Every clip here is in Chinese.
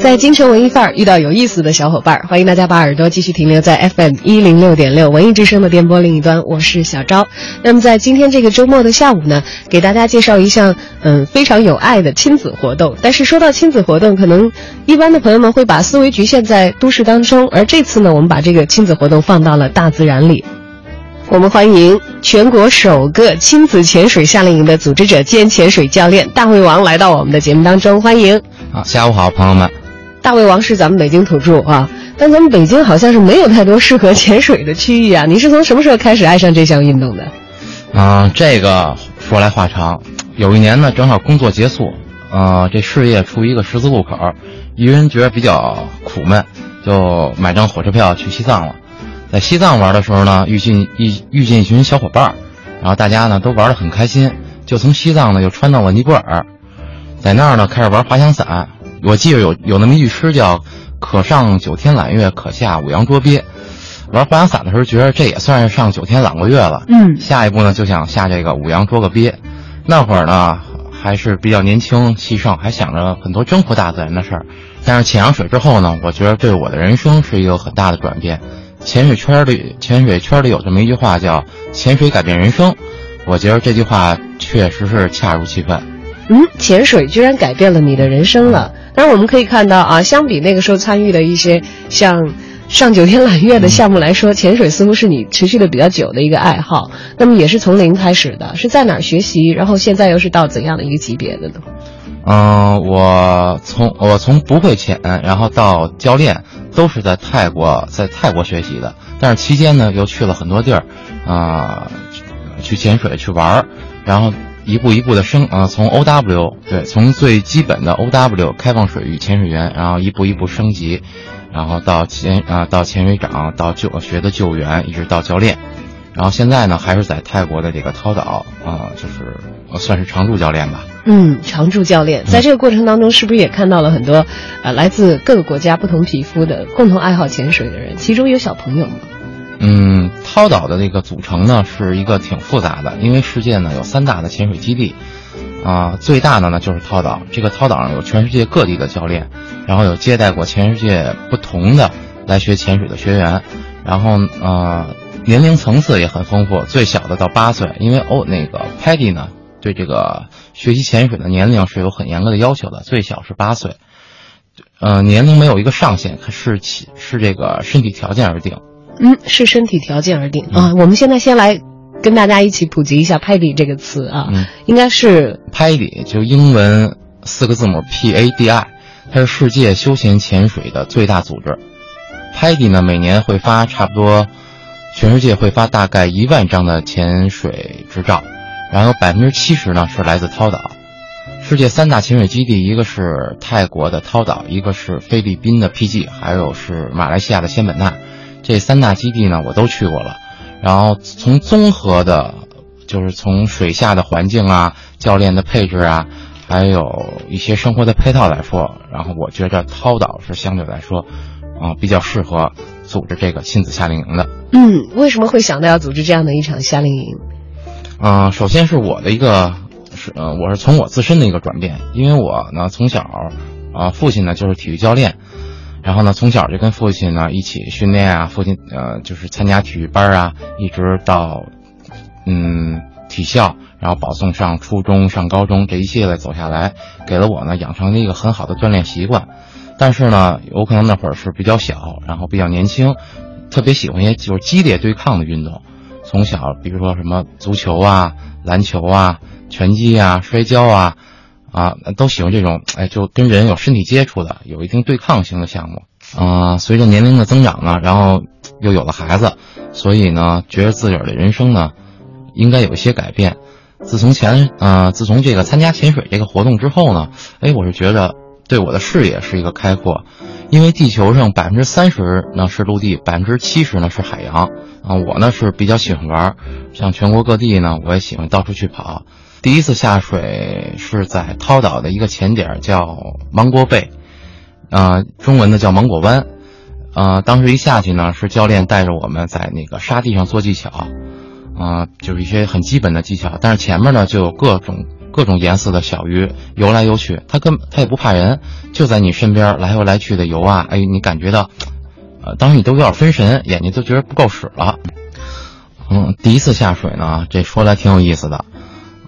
在京城文艺范儿遇到有意思的小伙伴，欢迎大家把耳朵继续停留在 FM 一零六点六文艺之声的电波另一端，我是小昭。那么在今天这个周末的下午呢，给大家介绍一项嗯非常有爱的亲子活动。但是说到亲子活动，可能一般的朋友们会把思维局限在都市当中，而这次呢，我们把这个亲子活动放到了大自然里。我们欢迎全国首个亲子潜水夏令营的组织者兼潜水教练大胃王来到我们的节目当中，欢迎。啊，下午好，朋友们。大胃王是咱们北京土著啊，但咱们北京好像是没有太多适合潜水的区域啊。你是从什么时候开始爱上这项运动的？啊，这个说来话长。有一年呢，正好工作结束，呃，这事业处于一个十字路口，一个人觉得比较苦闷，就买张火车票去西藏了。在西藏玩的时候呢，遇见一遇见一群小伙伴，然后大家呢都玩得很开心，就从西藏呢又穿到了尼泊尔，在那儿呢开始玩滑翔伞。我记得有有那么一句诗叫“可上九天揽月，可下五洋捉鳖”。玩滑翔伞的时候，觉得这也算是上九天揽过月了。嗯，下一步呢，就想下这个五洋捉个鳖。那会儿呢，还是比较年轻气盛，还想着很多征服大自然的事儿。但是潜上水之后呢，我觉得对我的人生是一个很大的转变。潜水圈里，潜水圈里有这么一句话叫“潜水改变人生”，我觉得这句话确实是恰如其分。嗯，潜水居然改变了你的人生了。当然，我们可以看到啊，相比那个时候参与的一些像上九天揽月的项目来说，潜水似乎是你持续的比较久的一个爱好。那么也是从零开始的，是在哪儿学习？然后现在又是到怎样的一个级别的呢？嗯，我从我从不会潜，然后到教练，都是在泰国，在泰国学习的。但是期间呢，又去了很多地儿，啊，去潜水去玩儿，然后。一步一步的升啊，从 O W 对，从最基本的 O W 开放水域潜水员，然后一步一步升级，然后到潜啊到潜水长，到救学的救援，一直到教练，然后现在呢还是在泰国的这个涛岛啊，就是算是常驻教练吧。嗯，常驻教练，在这个过程当中，是不是也看到了很多呃来自各个国家不同皮肤的共同爱好潜水的人？其中有小朋友吗？嗯，涛岛的那个组成呢，是一个挺复杂的，因为世界呢有三大的潜水基地，啊，最大的呢就是涛岛。这个涛岛上有全世界各地的教练，然后有接待过全世界不同的来学潜水的学员，然后呃，年龄层次也很丰富，最小的到八岁，因为哦那个 Paddy 呢对这个学习潜水的年龄是有很严格的要求的，最小是八岁，呃，年龄没有一个上限，是起是这个身体条件而定。嗯，是身体条件而定啊。我们现在先来跟大家一起普及一下 “PADI” 这个词啊，应该是 “PADI” 就英文四个字母 “P A D I”，它是世界休闲潜水的最大组织。PADI 呢，每年会发差不多，全世界会发大概一万张的潜水执照，然后百分之七十呢是来自涛岛。世界三大潜水基地，一个是泰国的涛岛，一个是菲律宾的 PG，还有是马来西亚的仙本那。这三大基地呢，我都去过了。然后从综合的，就是从水下的环境啊、教练的配置啊，还有一些生活的配套来说，然后我觉着涛岛是相对来说，啊，比较适合组织这个亲子夏令营的。嗯，为什么会想到要组织这样的一场夏令营？嗯，首先是我的一个，是呃，我是从我自身的一个转变，因为我呢从小，啊，父亲呢就是体育教练。然后呢，从小就跟父亲呢一起训练啊，父亲呃就是参加体育班啊，一直到，嗯体校，然后保送上初中、上高中，这一系列走下来，给了我呢养成了一个很好的锻炼习惯。但是呢，有可能那会儿是比较小，然后比较年轻，特别喜欢一些就是激烈对抗的运动。从小，比如说什么足球啊、篮球啊、拳击啊、摔跤啊。啊，都喜欢这种，哎，就跟人有身体接触的，有一定对抗性的项目。啊，随着年龄的增长呢，然后又有了孩子，所以呢，觉得自个儿的人生呢，应该有一些改变。自从前，呃，自从这个参加潜水这个活动之后呢，哎，我是觉得对我的视野是一个开阔。因为地球上百分之三十呢是陆地，百分之七十呢是海洋。啊，我呢是比较喜欢玩，像全国各地呢，我也喜欢到处去跑。第一次下水是在涛岛的一个潜点，叫芒果贝，啊，中文的叫芒果湾。啊，当时一下去呢，是教练带着我们在那个沙地上做技巧，啊，就是一些很基本的技巧。但是前面呢就有各种。各种颜色的小鱼游来游去，它跟它也不怕人，就在你身边来回来去的游啊！哎，你感觉到，呃，当时你都有点分神，眼睛都觉得不够使了。嗯，第一次下水呢，这说来挺有意思的。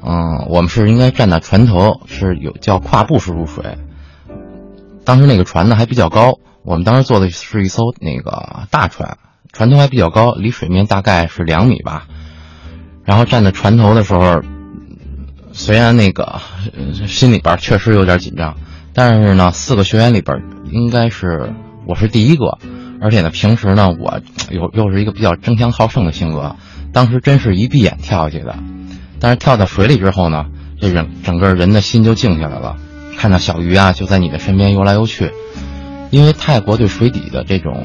嗯，我们是应该站在船头，是有叫跨步式入水。当时那个船呢还比较高，我们当时坐的是一艘那个大船，船头还比较高，离水面大概是两米吧。然后站在船头的时候。虽然那个心里边确实有点紧张，但是呢，四个学员里边应该是我是第一个，而且呢，平时呢，我又又是一个比较争强好胜的性格，当时真是一闭眼跳下去的。但是跳到水里之后呢，这人整个人的心就静下来了，看到小鱼啊就在你的身边游来游去，因为泰国对水底的这种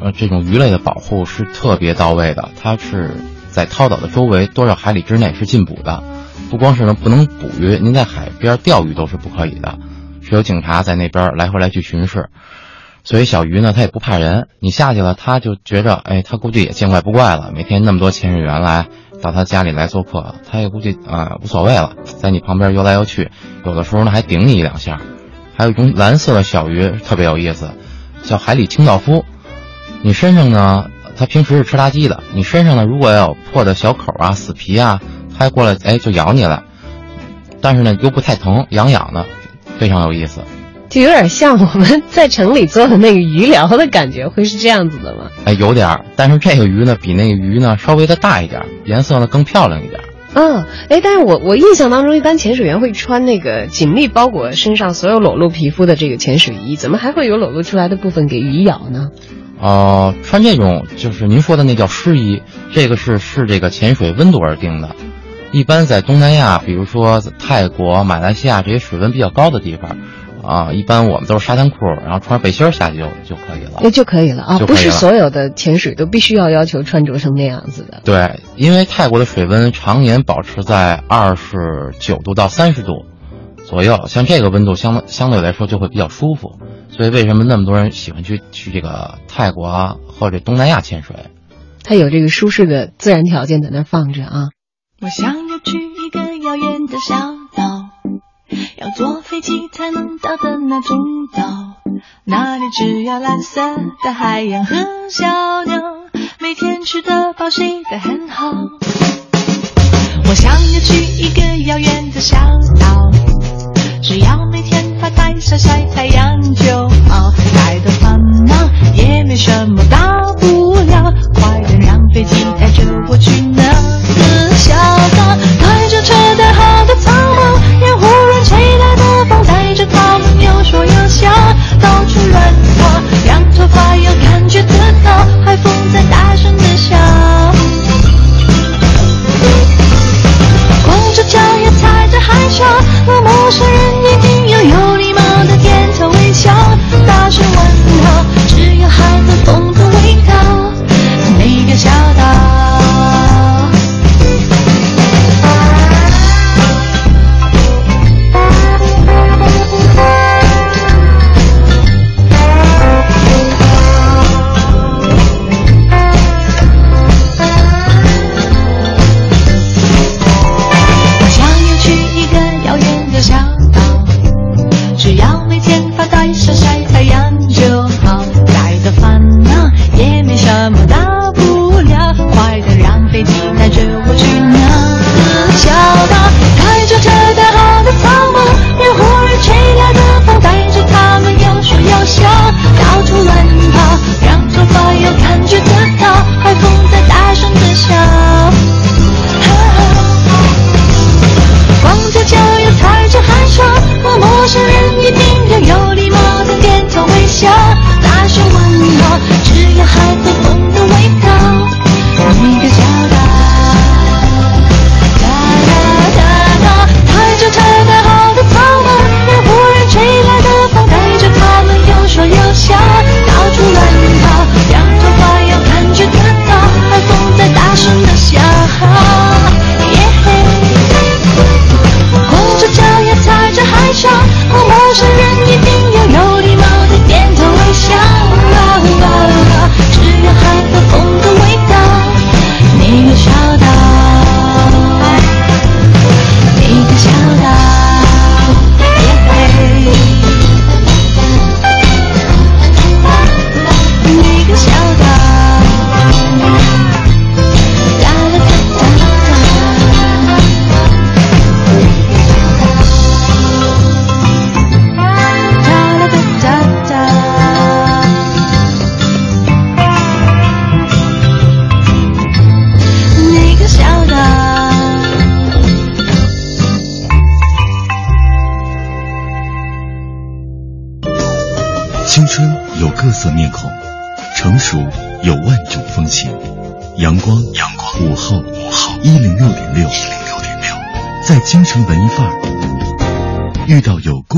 呃这种鱼类的保护是特别到位的，它是在涛岛的周围多少海里之内是禁捕的。不光是能不能捕鱼，您在海边钓鱼都是不可以的，是有警察在那边来回来去巡视。所以小鱼呢，它也不怕人，你下去了，它就觉着，哎，它估计也见怪不怪了。每天那么多潜水员来到他家里来做客，他也估计啊无所谓了，在你旁边游来游去，有的时候呢还顶你一两下。还有一种蓝色的小鱼特别有意思，叫海里清道夫。你身上呢，它平时是吃垃圾的，你身上呢如果要有破的小口啊、死皮啊。它过来，哎，就咬你了，但是呢，又不太疼，痒痒的，非常有意思，就有点像我们 在城里做的那个鱼疗的感觉，会是这样子的吗？哎，有点儿，但是这个鱼呢，比那个鱼呢稍微的大一点，颜色呢更漂亮一点。嗯，哎，但是我我印象当中，一般潜水员会穿那个紧密包裹身上所有裸露皮肤的这个潜水衣，怎么还会有裸露出来的部分给鱼咬呢？哦，穿这种就是您说的那叫湿衣，这个是是这个潜水温度而定的。一般在东南亚，比如说泰国、马来西亚这些水温比较高的地方，啊，一般我们都是沙滩裤，然后穿上背心下去就就可以了。那就可以了啊，不是所有的潜水都必须要要求穿着成那样子的。对，因为泰国的水温常年保持在二十九度到三十度左右，像这个温度相相对来说就会比较舒服。所以为什么那么多人喜欢去去这个泰国啊或者东南亚潜水？它有这个舒适的自然条件在那放着啊。我想要去一个遥远的小岛，要坐飞机才能到的那种岛。那里只有蓝色的海洋和小鸟，每天吃得饱，睡得很好。我想要去一个遥远的小岛，只要每天发呆晒晒太阳就好，太多烦恼也没什么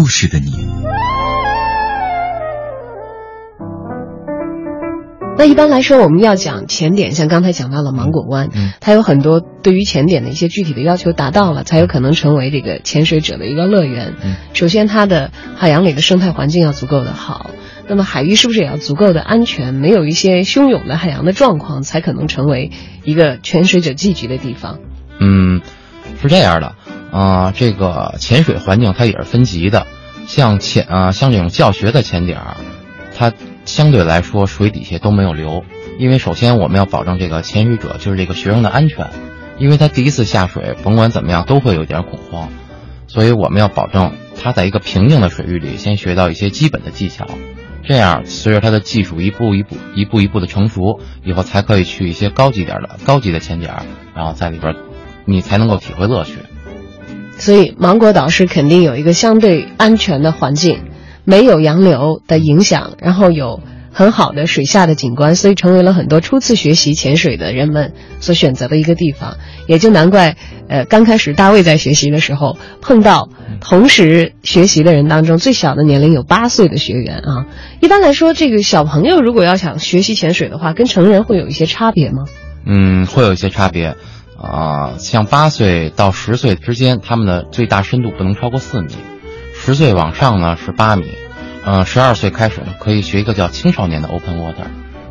故事的你。那一般来说，我们要讲前点，像刚才讲到了芒果湾，嗯它有很多对于前点的一些具体的要求达到了，才有可能成为这个潜水者的一个乐园。嗯首先，它的海洋里的生态环境要足够的好，那么海域是不是也要足够的安全？没有一些汹涌的海洋的状况，才可能成为一个潜水者聚集的地方。嗯，是这样的，啊、这个潜水环境它也是分级的，像潜啊、像这种教学的潜点儿，它相对来说水底下都没有流，因为首先我们要保证这个潜水者就是这个学生的安全，因为他第一次下水，甭管怎么样都会有点恐慌，所以我们要保证他在一个平静的水域里先学到一些基本的技巧。这样，随着他的技术一步一步、一步一步的成熟，以后才可以去一些高级点的、高级的潜点儿，然后在里边，你才能够体会乐趣。所以，芒果岛是肯定有一个相对安全的环境，没有洋流的影响，然后有很好的水下的景观，所以成为了很多初次学习潜水的人们所选择的一个地方。也就难怪，呃，刚开始大卫在学习的时候碰到同时学习的人当中最小的年龄有八岁的学员啊。一般来说，这个小朋友如果要想学习潜水的话，跟成人会有一些差别吗？嗯，会有一些差别，啊、像八岁到十岁之间，他们的最大深度不能超过四米，十岁往上呢是八米，呃，十二岁开始呢可以学一个叫青少年的 Open Water，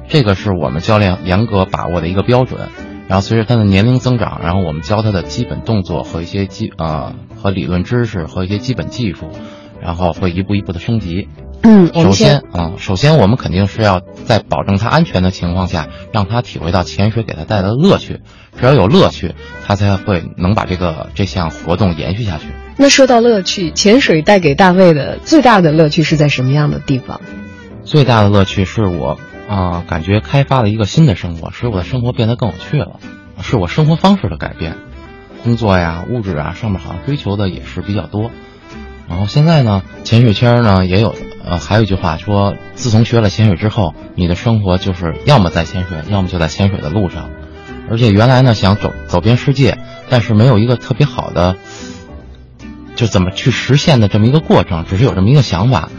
这个是我们教练严格把握的一个标准。然后随着他的年龄增长，然后我们教他的基本动作和一些基呃和理论知识和一些基本技术，然后会一步一步的升级。嗯，首先先啊、首先我们肯定是要在保证他安全的情况下，让他体会到潜水给他带来的乐趣。只要有乐趣，他才会能把这个这项活动延续下去。那说到乐趣，潜水带给大卫的最大的乐趣是在什么样的地方？最大的乐趣是我啊、感觉开发了一个新的生活，使我的生活变得更有趣了，是我生活方式的改变。工作呀、物质啊上面好像追求的也是比较多。然后现在呢，潜水圈呢也有，呃，还有一句话说，自从学了潜水之后，你的生活就是要么在潜水，要么就在潜水的路上。而且原来呢想走走遍世界，但是没有一个特别好的，就怎么去实现的这么一个过程，只是有这么一个想法。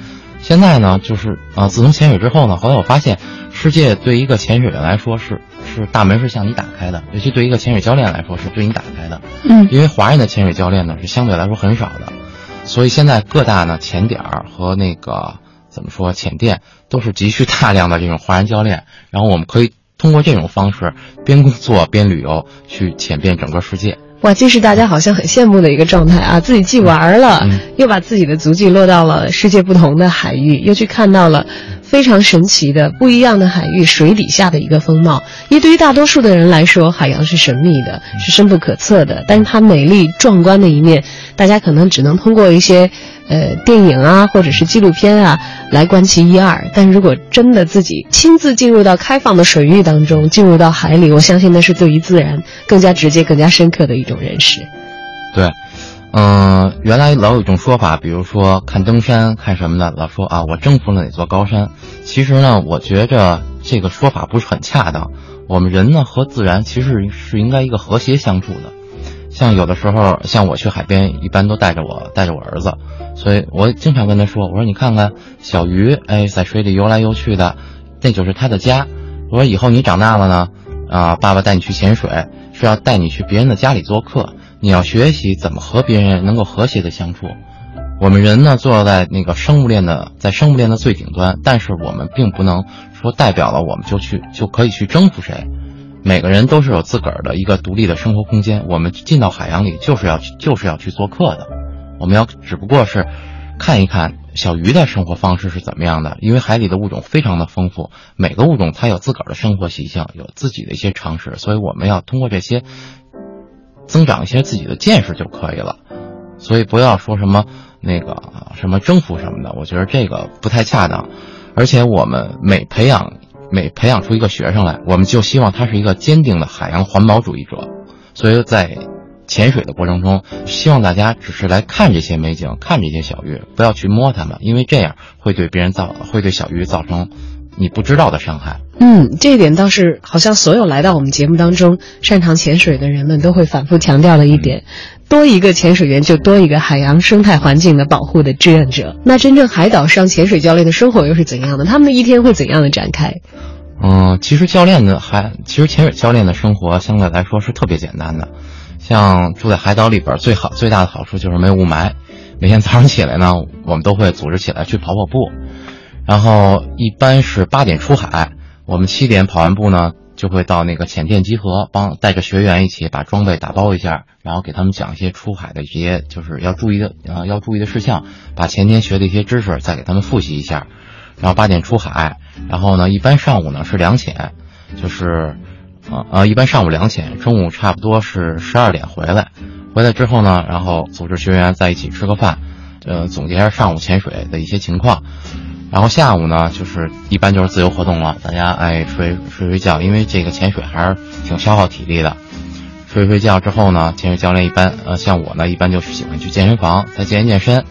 现在呢，就是啊、自从潜水之后呢，后来我发现，世界对一个潜水员来说是是大门是向你打开的，尤其对一个潜水教练来说是对你打开的。嗯因为华人的潜水教练呢是相对来说很少的，所以现在各大呢浅点儿和那个怎么说浅店都是急需大量的这种华人教练，然后我们可以通过这种方式边工作边旅游去浅遍整个世界。哇，这是大家好像很羡慕的一个状态啊！自己既玩了，嗯又把自己的足迹落到了世界不同的海域，又去看到了非常神奇的不一样的海域水底下的一个风貌。因为对于大多数的人来说，海洋是神秘的，是深不可测的，但是它美丽壮观的一面，大家可能只能通过一些呃电影啊，或者是纪录片啊来观其一二。但如果真的自己亲自进入到开放的水域当中，进入到海里，我相信那是对于自然更加直接、更加深刻的一种认识。对，嗯、原来老有一种说法，比如说看登山、看什么的，老说啊，我征服了哪座高山。其实呢，我觉着这个说法不是很恰当。我们人呢和自然其实是应该一个和谐相处的。像有的时候，像我去海边，一般都带着我带着我儿子，所以我经常跟他说，我说你看看小鱼，哎，在水里游来游去的，那就是他的家。我说以后你长大了呢，啊，爸爸带你去潜水，是要带你去别人的家里做客，你要学习怎么和别人能够和谐的相处。我们人呢，坐在那个生物链的，在生物链的最顶端，但是我们并不能说代表了我们就去就可以去征服谁。每个人都是有自个儿的一个独立的生活空间。我们进到海洋里就是要去就是要去做客的，我们要只不过是看一看小鱼的生活方式是怎么样的，因为海里的物种非常的丰富，每个物种它有自个儿的生活习性，有自己的一些常识，所以我们要通过这些增长一些自己的见识就可以了。所以不要说什么那个什么征服什么的，我觉得这个不太恰当。而且我们每培养每培养出一个学生来，我们就希望他是一个坚定的海洋环保主义者。所以在潜水的过程中，希望大家只是来看这些美景，看这些小鱼，不要去摸它们，因为这样会对别人造会对小鱼造成你不知道的伤害。嗯，这一点倒是好像所有来到我们节目当中擅长潜水的人们都会反复强调的一点。多一个潜水员，就多一个海洋生态环境的保护的志愿者。那真正海岛上潜水教练的生活又是怎样的？他们的一天会怎样的展开？嗯，其实教练的还，其实潜水教练的生活相对来说是特别简单的。像住在海岛里边，最好最大的好处就是没有雾霾。每天早上起来呢，我们都会组织起来去跑跑步，然后一般是八点出海。我们七点跑完步呢，就会到那个浅店集合，帮带着学员一起把装备打包一下，然后给他们讲一些出海的一些就是要注意的呃要注意的事项，把前天学的一些知识再给他们复习一下。然后八点出海，然后呢，一般上午呢是两潜，就是呃呃一般上午两潜，中午差不多是十二点回来。回来之后呢，然后组织学员在一起吃个饭，呃总结一下上午潜水的一些情况。然后下午呢，就是一般就是自由活动了，大家爱睡睡睡觉，因为这个潜水还是挺消耗体力的。睡睡觉之后呢，潜水教练一般，呃，像我呢，一般就是喜欢去健身房再健一健身。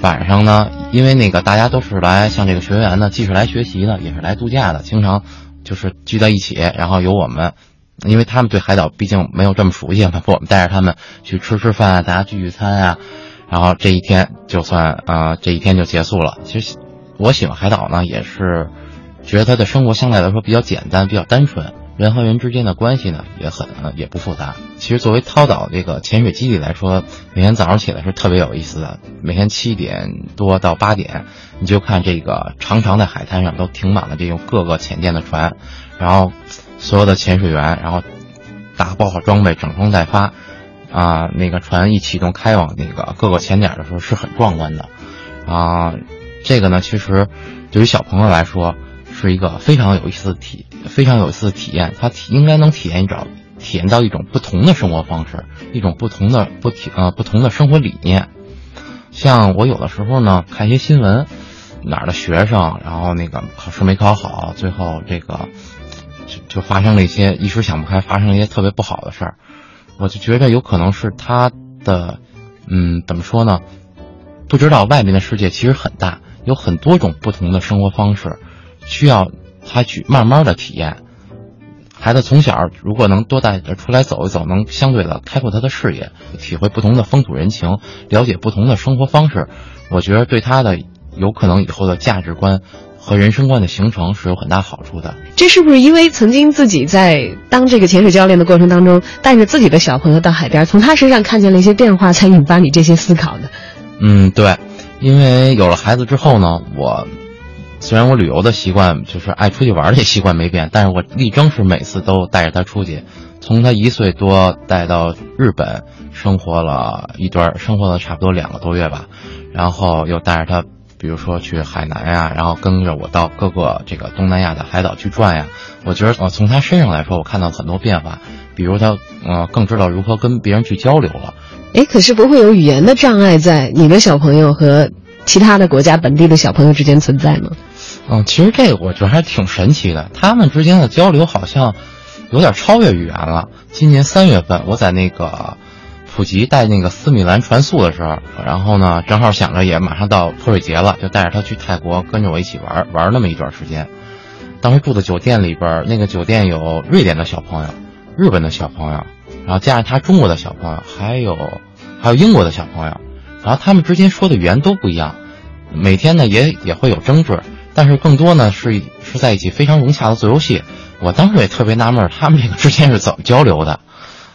晚上呢，因为那个大家都是来像这个学员呢，既是来学习的，也是来度假的，经常就是聚在一起，然后由我们，因为他们对海岛毕竟没有这么熟悉嘛，我们带着他们去吃吃饭啊，大家聚聚餐啊，然后这一天就算啊，这一天就结束了。其实。我喜欢海岛呢，也是觉得他的生活相对来说比较简单，比较单纯，人和人之间的关系呢也很也不复杂。其实作为涛岛这个潜水基地来说，每天早上起来是特别有意思的。每天七点多到八点，你就看这个长长的海滩上都停满了这种各个潜店的船，然后所有的潜水员，然后打包好装备，整装待发，啊，那个船一启动开往那个各个潜点的时候是很壮观的，啊。这个呢，其实对于小朋友来说是一个非常有意思的体，非常有意思的体验。他体应该能体验一种，体验到一种不同的生活方式，一种不同的不体呃不同的生活理念。像我有的时候呢，看一些新闻，哪儿的学生，然后那个考试没考好，最后这个就就发生了一些一时想不开，发生了一些特别不好的事儿。我就觉得有可能是他的，嗯，怎么说呢？不知道外面的世界其实很大。有很多种不同的生活方式，需要他去慢慢的体验。孩子从小如果能多带着出来走一走，能相对的开阔他的视野，体会不同的风土人情，了解不同的生活方式，我觉得对他的有可能以后的价值观和人生观的形成是有很大好处的。这是不是因为曾经自己在当这个潜水教练的过程当中，带着自己的小朋友到海边，从他身上看见了一些变化，才引发你这些思考的？嗯，对。因为有了孩子之后呢，我虽然我旅游的习惯就是爱出去玩的习惯没变，但是我力争是每次都带着他出去，从他一岁多带到日本生活了一段，生活了差不多两个多月吧，然后又带着他，比如说去海南呀，然后跟着我到各个这个东南亚的海岛去转呀。我觉得呃从他身上来说，我看到很多变化，比如他呃更知道如何跟别人去交流了。哎，可是不会有语言的障碍在你的小朋友和其他的国家本地的小朋友之间存在吗？嗯，其实这个我觉得还挺神奇的，他们之间的交流好像有点超越语言了。今年三月份，我在那个普吉带那个斯米兰船宿的时候，然后呢，正好想着也马上到泼水节了，就带着他去泰国跟着我一起玩玩那么一段时间。当时住的酒店里边，那个酒店有瑞典的小朋友，日本的小朋友，然后加上他中国的小朋友，还有。还有英国的小朋友，然后他们之间说的语言都不一样，每天呢也也会有争执，但是更多呢是是在一起非常融洽的做游戏。我当时也特别纳闷，他们这个之间是怎么交流的？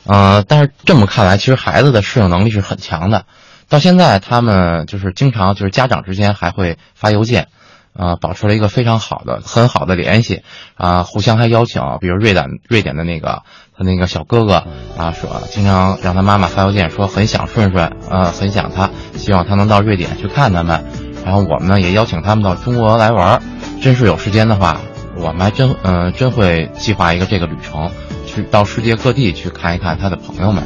呃，但是这么看来，其实孩子的适应能力是很强的。到现在，他们就是经常就是家长之间还会发邮件。啊，保持了一个非常好的、很好的联系，啊，互相还邀请，比如瑞典瑞典的那个他那个小哥哥啊，说经常让他妈妈发邮件，说很想顺顺，呃，很想他，希望他能到瑞典去看他们。然后我们呢也邀请他们到中国来玩，真是有时间的话，我们还真嗯真会计划一个这个旅程。去到世界各地去看一看他的朋友们。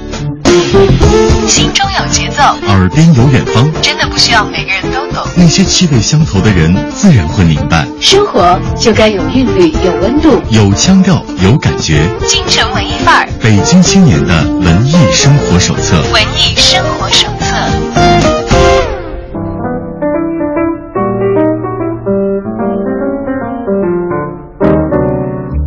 心中有节奏，耳边有远方，真的不需要每个人都懂。那些气味相投的人，自然会明白。生活就该有韵律，有温度，有腔调，有感觉。京城文艺范儿，北京青年的文艺生活手册。文艺生活手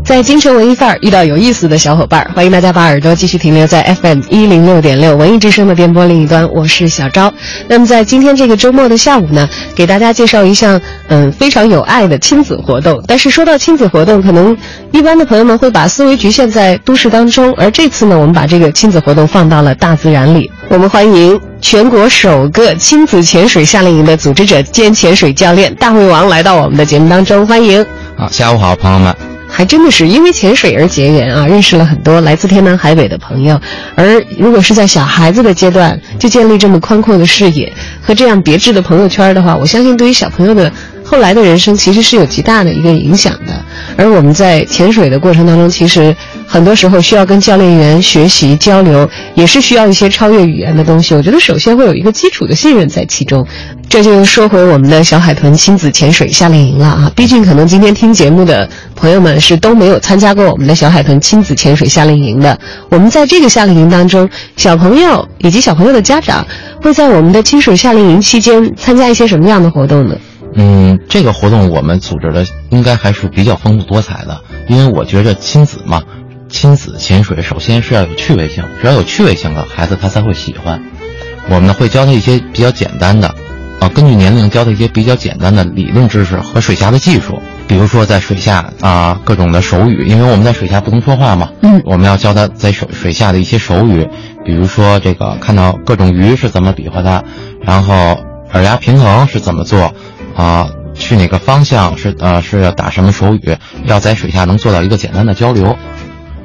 在京城文艺范儿遇到有意思的小伙伴儿，欢迎大家把耳朵继续停留在 FM 一零六点六文艺之声的电波另一端，我是小昭。那么在今天这个周末的下午呢，给大家介绍一项嗯非常有爱的亲子活动。但是说到亲子活动，可能一般的朋友们会把思维局限在都市当中，而这次呢，我们把这个亲子活动放到了大自然里。我们欢迎全国首个亲子潜水夏令营的组织者兼潜水教练大胃王来到我们的节目当中，欢迎。好，下午好，朋友们。还真的是因为潜水而结缘啊，认识了很多来自天南海北的朋友。而如果是在小孩子的阶段就建立这么宽阔的视野和这样别致的朋友圈的话，我相信对于小朋友的后来的人生其实是有极大的一个影响的。而我们在潜水的过程当中，其实很多时候需要跟教练员学习交流，也是需要一些超越语言的东西。我觉得首先会有一个基础的信任在其中。这就说回我们的小海豚亲子潜水夏令营了啊！毕竟可能今天听节目的朋友们是都没有参加过我们的小海豚亲子潜水夏令营的。我们在这个夏令营当中，小朋友以及小朋友的家长会在我们的亲水夏令营期间参加一些什么样的活动呢？嗯，这个活动我们组织的应该还是比较丰富多彩的，因为我觉着亲子嘛，亲子潜水首先是要有趣味性，只要有趣味性的，孩子他才会喜欢。我们呢会教他一些比较简单的。啊，根据年龄教他一些比较简单的理论知识和水下的技术，比如说在水下啊各种的手语，因为我们在水下不能说话嘛，嗯，我们要教他在水水下的一些手语，比如说这个看到各种鱼是怎么比划的，然后耳压平衡是怎么做，啊，去哪个方向是呃是要打什么手语，要在水下能做到一个简单的交流。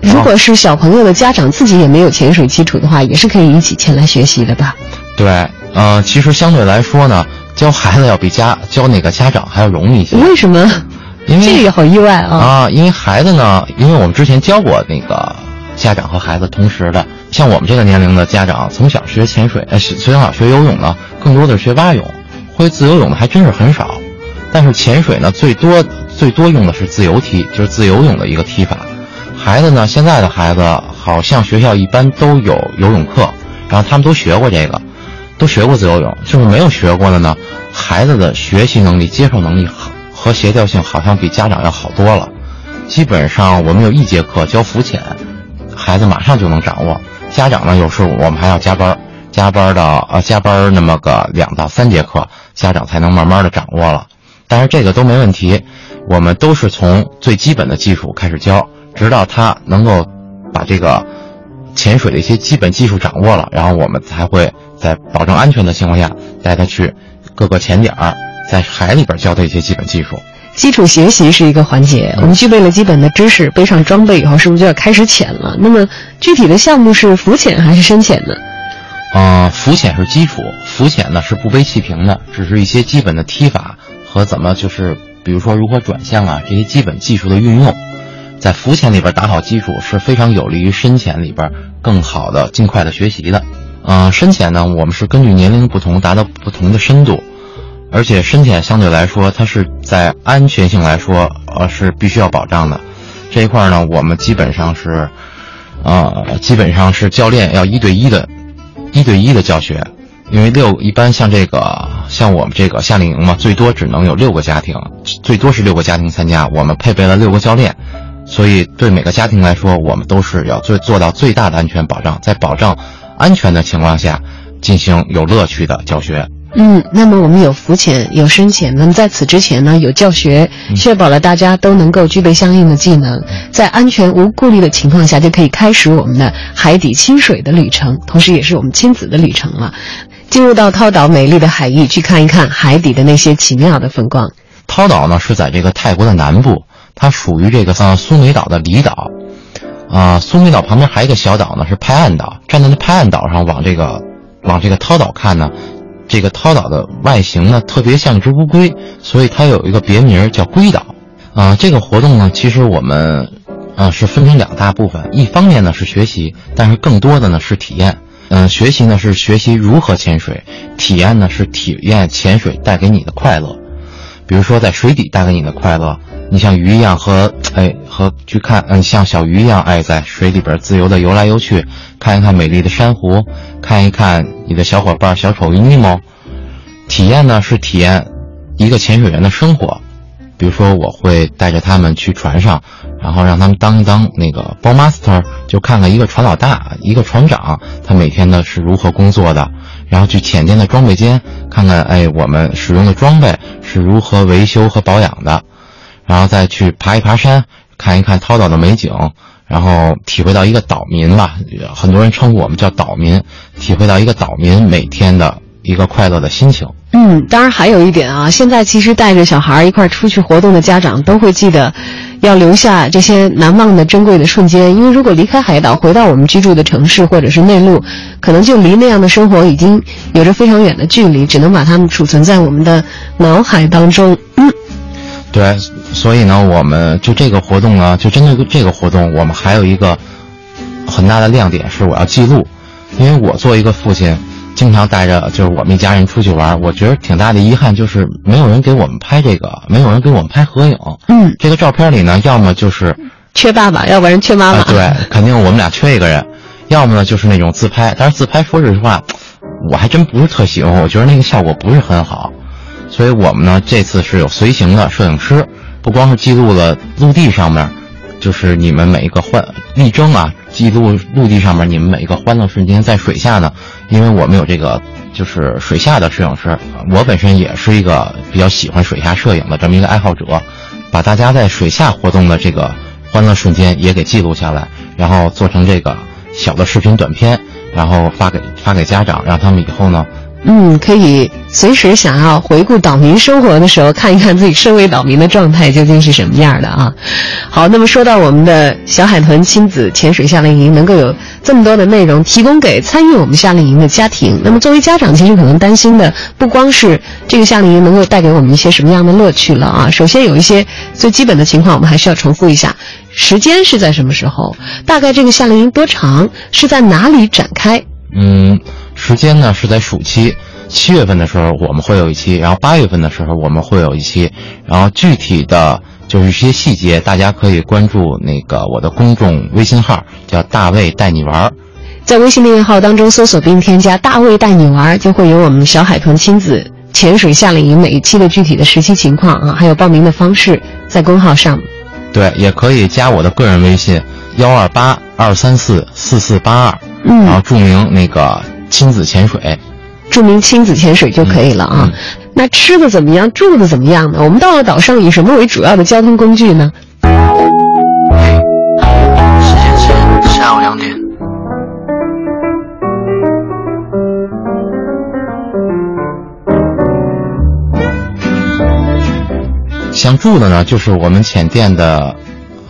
如果是小朋友的家长自己也没有潜水基础的话，也是可以一起前来学习的吧？对。呃，其实相对来说呢，教孩子要比家教那个家长还要容易一些。为什么？因为这个也好意外啊！啊，因为孩子呢，因为我们之前教过那个家长和孩子同时的，像我们这个年龄的家长，从小学潜水，呃，从小学游泳呢，更多的是学蛙泳，会自由泳的还真是很少。但是潜水呢，最多最多用的是自由踢，就是自由泳的一个踢法。孩子呢，现在的孩子好像学校一般都有游泳课，然后他们都学过这个。都学过自由泳，就是没有学过的呢。孩子的学习能力、接受能力和协调性好像比家长要好多了。基本上我们有一节课教浮潜，孩子马上就能掌握。家长呢，有时候我们还要加班，加班到呃加班那么个两到三节课，家长才能慢慢的掌握了。但是这个都没问题，我们都是从最基本的技术开始教，直到他能够把这个潜水的一些基本技术掌握了，然后我们才会。在保证安全的情况下，带他去各个潜点儿，在海里边教他一些基本技术。基础学习是一个环节，我们具备了基本的知识，背上装备以后，是不是就要开始潜了？那么具体的项目是浮潜还是深潜呢？呃，浮潜是基础，浮潜呢是不背气瓶的，只是一些基本的踢法和怎么就是，比如说如何转向啊这些基本技术的运用，在浮潜里边打好基础是非常有利于深潜里边更好的尽快的学习的。嗯，深潜呢，我们是根据年龄不同达到不同的深度，而且深潜相对来说，它是在安全性来说，呃，是必须要保障的。这一块呢，我们基本上是，呃，基本上是教练要一对一的，一对一的教学，因为六一般像这个像我们这个夏令营嘛，最多只能有六个家庭，最多是六个家庭参加，我们配备了六个教练，所以对每个家庭来说，我们都是要做做到最大的安全保障，在保障。安全的情况下，进行有乐趣的教学。嗯，那么我们有浮潜，有深潜。那么在此之前呢，有教学，确保了大家都能够具备相应的技能，在安全无顾虑的情况下，就可以开始我们的海底亲水的旅程，同时也是我们亲子的旅程了。进入到涛岛美丽的海域，去看一看海底的那些奇妙的风光。涛岛呢是在这个泰国的南部，它属于这个呃苏梅岛的离岛。啊，苏梅岛旁边还有一个小岛呢，是拍岸岛。站在那拍岸岛上，往这个，往这个涛岛看呢，这个涛岛的外形呢，特别像只乌龟，所以它有一个别名叫龟岛。啊，这个活动呢，其实我们，啊，是分成两大部分。一方面呢是学习，但是更多的呢是体验。嗯，学习呢是学习如何潜水，体验呢是体验潜水带给你的快乐。比如说在水底带给你的快乐。你像鱼一样和哎和去看，嗯，像小鱼一样哎，在水里边自由的游来游去，看一看美丽的珊瑚，看一看你的小伙伴小丑鱼尼莫。体验呢是体验一个潜水员的生活，比如说我会带着他们去船上，然后让他们当一当那个包 master，就看看一个船老大、一个船长他每天呢是如何工作的，然后去潜进在装备间看看，哎，我们使用的装备是如何维修和保养的，然后再去爬一爬山，看一看涛岛的美景。然后体会到一个岛民吧，很多人称呼我们叫岛民，体会到一个岛民每天的一个快乐的心情。嗯，当然还有一点啊，现在其实带着小孩一块出去活动的家长都会记得，要留下这些难忘的珍贵的瞬间，因为如果离开海岛，回到我们居住的城市或者是内陆，可能就离那样的生活已经有着非常远的距离，只能把它们储存在我们的脑海当中。嗯。对，所以呢，我们就这个活动呢，就针对这个活动，我们还有一个很大的亮点是我要记录，因为我作为一个父亲，经常带着就是我们一家人出去玩，我觉得挺大的遗憾就是没有人给我们拍这个，没有人给我们拍合影。嗯，这个照片里呢，要么就是缺爸爸，要不然缺妈妈。对，肯定我们俩缺一个人，要么呢就是那种自拍，但是自拍说实话，我还真不是特喜欢，我觉得那个效果不是很好。所以我们呢，这次是有随行的摄影师，不光是记录了陆地上面，就是你们每一个换力争啊，记录陆地上面你们每一个欢乐瞬间，在水下呢，因为我们有这个就是水下的摄影师，我本身也是一个比较喜欢水下摄影的这么一个爱好者，把大家在水下活动的这个欢乐瞬间也给记录下来，然后做成这个小的视频短片，然后发给发给家长，让他们以后呢。嗯，可以随时想要回顾岛民生活的时候，看一看自己身为岛民的状态究竟是什么样的啊。好，那么说到我们的小海豚亲子潜水夏令营，能够有这么多的内容提供给参与我们夏令营的家庭，那么作为家长，其实可能担心的不光是这个夏令营能够带给我们一些什么样的乐趣了啊。首先有一些最基本的情况，我们还是要重复一下：时间是在什么时候？大概这个夏令营多长？是在哪里展开？嗯。时间呢是在暑期，七月份的时候我们会有一期，然后八月份的时候我们会有一期，然后具体的就是一些细节，大家可以关注那个我的公众微信号，叫大卫带你玩儿，在微信订阅号当中搜索并添加“大卫带你玩儿”，就会有我们小海豚亲子潜水夏令营每一期的具体的实期情况啊，还有报名的方式，在公号上。对，也可以加我的个人微信幺二八二三四四四八二，嗯，然后注明那个。亲子潜水，注明亲子潜水就可以了啊。那吃的怎么样？住的怎么样呢？我们到了岛上以什么为主要的交通工具呢？时间是下午两点。想住的呢，就是我们浅店的，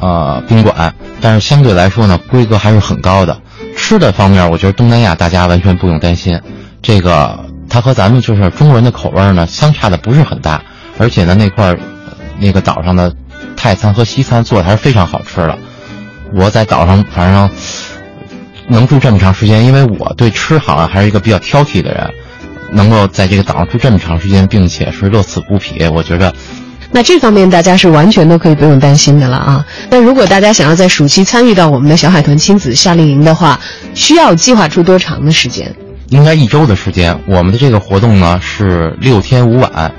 呃，宾馆，但是相对来说呢，规格还是很高的。吃的方面，我觉得东南亚大家完全不用担心，这个它和咱们就是中国人的口味呢相差的不是很大，而且呢那块儿那个岛上的泰餐和西餐做的还是非常好吃的。我在岛上反正能住这么长时间，因为我对吃好像还是一个比较挑剔的人，能够在这个岛上住这么长时间，并且是乐此不疲，我觉得。那这方面大家是完全都可以不用担心的了啊！那如果大家想要在暑期参与到我们的小海豚亲子夏令营的话，需要计划出多长的时间？应该一周的时间。我们的这个活动呢是六天五晚，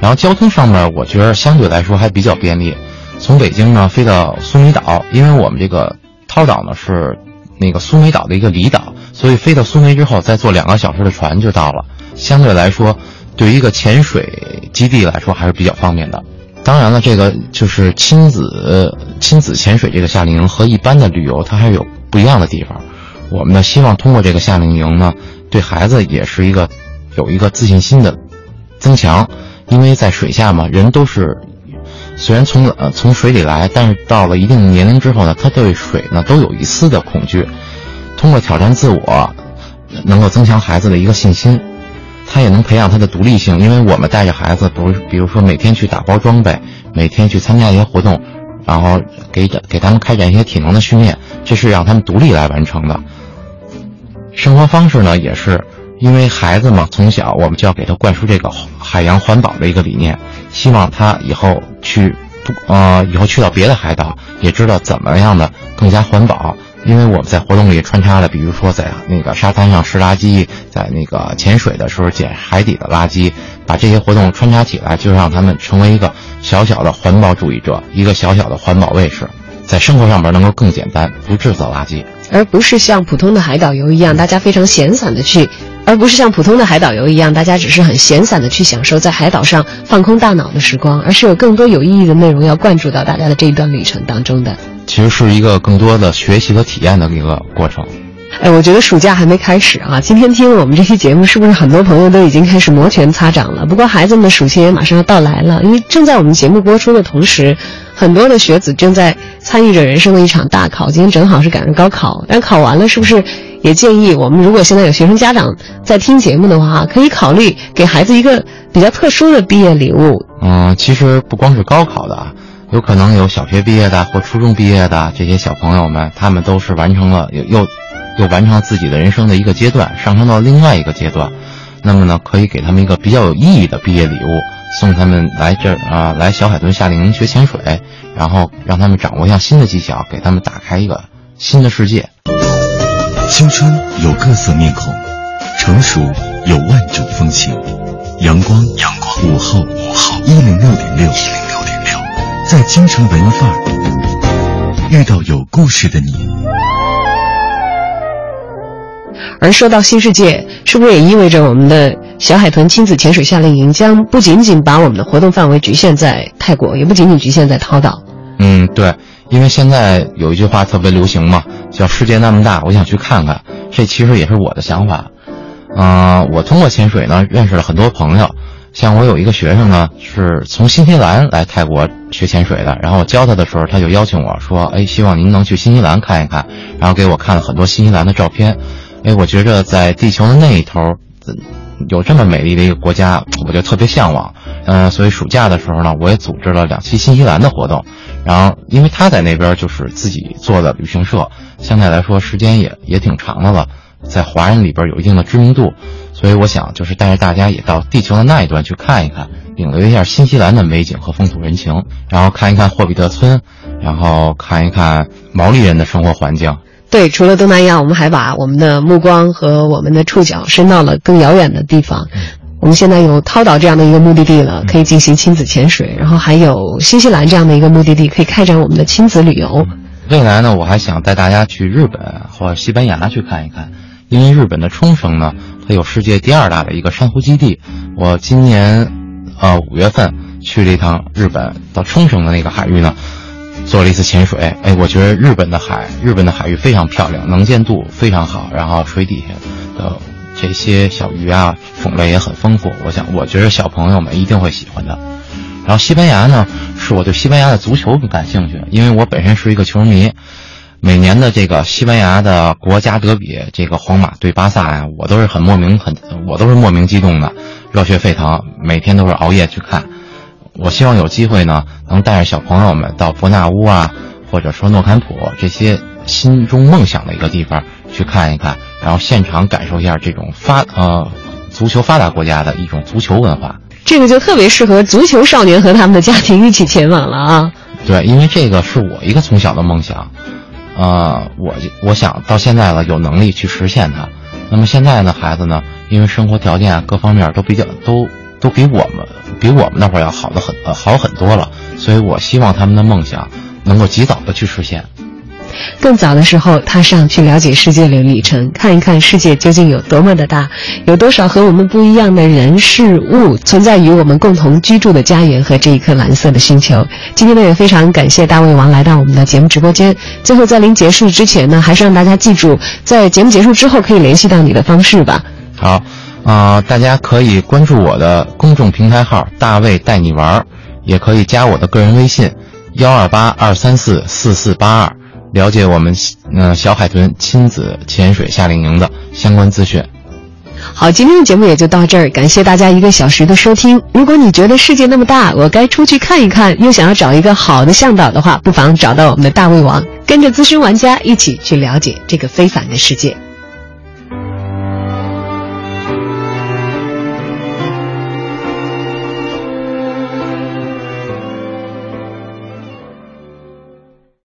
然后交通上面我觉得相对来说还比较便利。从北京呢飞到苏梅岛，因为我们这个涛岛呢是那个苏梅岛的一个离岛，所以飞到苏梅之后再坐两个小时的船就到了。相对来说，对于一个潜水基地来说还是比较方便的。当然了，这个就是亲子亲子潜水这个夏令营和一般的旅游它还有不一样的地方。我们呢希望通过这个夏令营呢，对孩子也是一个有一个自信心的增强，因为在水下嘛，人都是虽然从呃从水里来，但是到了一定年龄之后呢，他对水呢都有一丝的恐惧。通过挑战自我，能够增强孩子的一个信心。他也能培养他的独立性，因为我们带着孩子，不是比如说每天去打包装备，每天去参加一些活动，然后给给他们开展一些体能的训练，这是让他们独立来完成的。生活方式呢，也是因为孩子嘛，从小我们就要给他灌输这个海洋环保的一个理念，希望他以后去不呃以后去到别的海岛，也知道怎么样的更加环保。因为我们在活动里穿插了，比如说在那个沙滩上拾垃圾，在那个潜水的时候捡海底的垃圾，把这些活动穿插起来，就让他们成为一个小小的环保主义者，一个小小的环保卫士，在生活上边能够更简单，不制造垃圾。而不是像普通的海岛游一样，大家非常闲散的去，而不是像普通的海岛游一样，大家只是很闲散的去享受在海岛上放空大脑的时光，而是有更多有意义的内容要灌注到大家的这一段旅程当中的。其实是一个更多的学习和体验的一个过程。哎，我觉得暑假还没开始啊！今天听了我们这期节目，是不是很多朋友都已经开始摩拳擦掌了？不过孩子们的暑期也马上要到来了，因为正在我们节目播出的同时，很多的学子正在参与着人生的一场大考。今天正好是赶上高考，但考完了，是不是也建议我们，如果现在有学生家长在听节目的话，可以考虑给孩子一个比较特殊的毕业礼物？嗯，其实不光是高考的啊，有可能有小学毕业的或初中毕业的这些小朋友们，他们都是完成了又又。又完成了自己的人生的一个阶段，上升到另外一个阶段，那么呢，可以给他们一个比较有意义的毕业礼物，送他们来这儿啊，来小海豚夏令营学潜水，然后让他们掌握一项新的技巧，给他们打开一个新的世界。青春有各色面孔，成熟有万种风情。阳光，阳光，午后，午后，一零六点六，一零六点六，在京城文艺范儿遇到有故事的你。而说到新世界，是不是也意味着我们的小海豚亲子潜水夏令营将不仅仅把我们的活动范围局限在泰国，也不仅仅局限在涛岛？嗯，对，因为现在有一句话特别流行嘛，叫“世界那么大，我想去看看”。这其实也是我的想法。嗯，我通过潜水呢，认识了很多朋友。像我有一个学生呢，是从新西兰来泰国学潜水的，然后我教他的时候，他就邀请我说：“哎，希望您能去新西兰看一看。”然后给我看了很多新西兰的照片。哎，我觉着在地球的那一头，有这么美丽的一个国家，我就特别向往。嗯，所以暑假的时候呢，我也组织了两期新西兰的活动。然后，因为他在那边就是自己做的旅行社，相对来说时间也也挺长的了，在华人里边有一定的知名度。所以我想，就是带着大家也到地球的那一端去看一看，领略一下新西兰的美景和风土人情，然后看一看霍比特村，然后看一看毛利人的生活环境。对，除了东南亚，我们还把我们的目光和我们的触角伸到了更遥远的地方。我们现在有涛岛这样的一个目的地了，可以进行亲子潜水，然后还有新西兰这样的一个目的地，可以开展我们的亲子旅游。未来呢，我还想带大家去日本或者西班牙去看一看，因为日本的冲绳呢，它有世界第二大的一个珊瑚基地。我今年，呃，五月份去了一趟日本，到冲绳的那个海域呢。做了一次潜水，哎，我觉得日本的海，日本的海域非常漂亮，能见度非常好，然后水底下的这些小鱼啊，种类也很丰富。我想，我觉得小朋友们一定会喜欢的。然后西班牙呢，是我对西班牙的足球更感兴趣，因为我本身是一个球迷。每年的这个西班牙的国家德比，这个皇马对巴萨呀，我都是很莫名很，我都是莫名激动的，热血沸腾，每天都是熬夜去看。我希望有机会呢，能带着小朋友们到伯纳乌啊，或者说诺坎普这些心中梦想的一个地方去看一看，然后现场感受一下这种发呃足球发达国家的一种足球文化。这个就特别适合足球少年和他们的家庭一起前往了啊！对，因为这个是我一个从小的梦想，啊，我我想到现在了有能力去实现它。那么现在呢，孩子呢，因为生活条件啊各方面都比较都。都比我们比我们那会儿要好的很呃好很多了，所以我希望他们的梦想能够及早的去实现。更早的时候踏上去了解世界的旅程，看一看世界究竟有多么的大，有多少和我们不一样的人事物存在于我们共同居住的家园和这一颗蓝色的星球。今天呢也非常感谢大胃王来到我们的节目直播间。最后在临结束之前呢，还是让大家记住在节目结束之后可以联系到你的方式吧。好。啊，大家可以关注我的公众平台号“大卫带你玩”，也可以加我的个人微信幺二八二三四四四八二，了解我们嗯小海豚亲子潜水夏令营的相关资讯。好，今天的节目也就到这儿，感谢大家一个小时的收听。如果你觉得世界那么大，我该出去看一看，又想要找一个好的向导的话，不妨找到我们的大胃王，跟着资深玩家一起去了解这个非凡的世界。